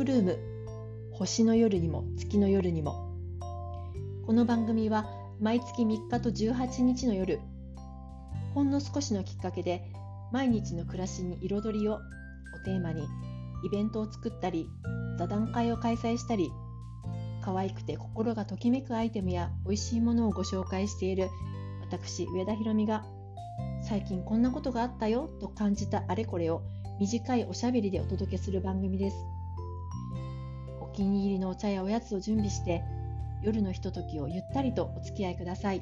クルーム星の夜にも月の夜にも。この番組は毎月3日と18日の夜ほんの少しのきっかけで毎日の暮らしに彩りををテーマにイベントを作ったり座談会を開催したり可愛くて心がときめくアイテムや美味しいものをご紹介している私上田ひろみが最近こんなことがあったよと感じたあれこれを短いおしゃべりでお届けする番組です。気に入りのお茶やおやつを準備して夜のひとときをゆったりとお付き合いください。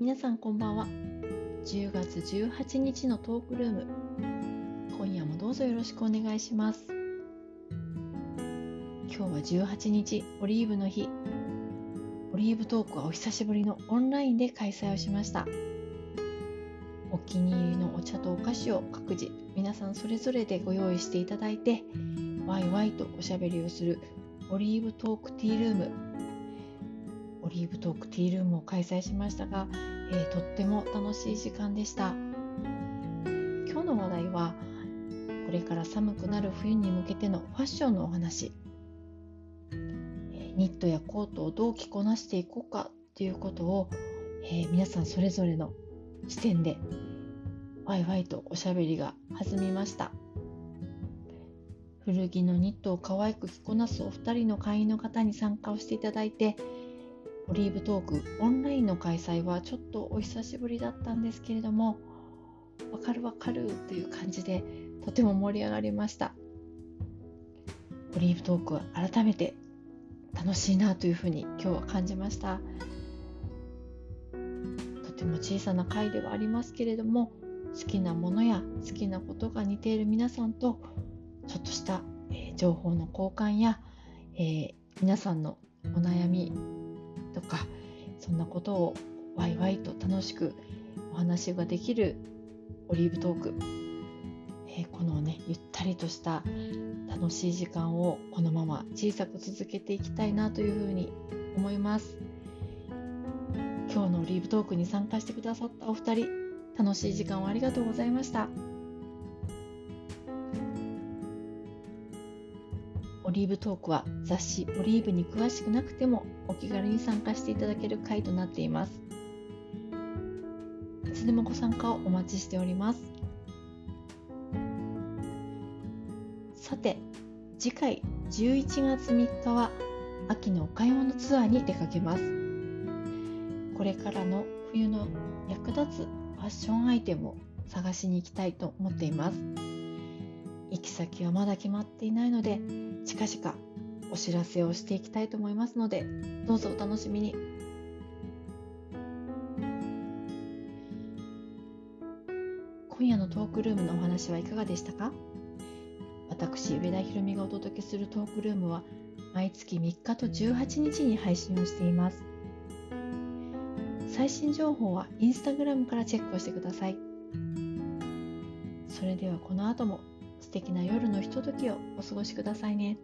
皆さんこんばんは。10月18日のトークルーム。今夜もどうぞよろしくお願いします。今日は18日オリーブの日。リーブトークはお久しぶりのオンラインで開催をしました。お気に入りのお茶とお菓子を各自皆さんそれぞれでご用意していただいてワイワイとおしゃべりをするオリーブトークティールーム。オリーブトークティールームを開催しましたが、えー、とっても楽しい時間でした。今日の話題はこれから寒くなる冬に向けてのファッションのお話。ニットやコートをどう着こなしていこうかっていうことを、えー、皆さんそれぞれの視点でワイワイとおしゃべりが弾みました。古着のニットを可愛く着こなすお二人の会員の方に参加をしていただいてオリーブトークオンラインの開催はちょっとお久しぶりだったんですけれどもわかるわかるという感じでとても盛り上がりました。オリーブトークは改めて楽しいなというふうに今日は感じました。とても小さな回ではありますけれども好きなものや好きなことが似ている皆さんとちょっとした、えー、情報の交換や、えー、皆さんのお悩みとかそんなことをワイワイと楽しくお話ができるオリーブトーク、え、このねゆったりとした楽しい時間をこのまま小さく続けていきたいなというふうに思います。今日のオリーブトークに参加してくださったお二人楽しい時間をありがとうございました。オリーブトークは雑誌オリーブに詳しくなくてもお気軽に参加していただける回となっています。いつでもご参加をお待ちしております。て次回11月3日は秋のお買い物ツアーに出かけます。これからの冬の役立つファッションアイテムを探しに行きたいと思っています。行き先はまだ決まっていないので近々お知らせをしていきたいと思いますのでどうぞお楽しみに。今夜のトークルームのお話はいかがでしたか？私上田ひろみがお届けするトークルームは毎月3日と18日に配信をしています最新情報はインスタグラムからチェックをしてくださいそれではこの後も素敵な夜のひとときをお過ごしくださいね。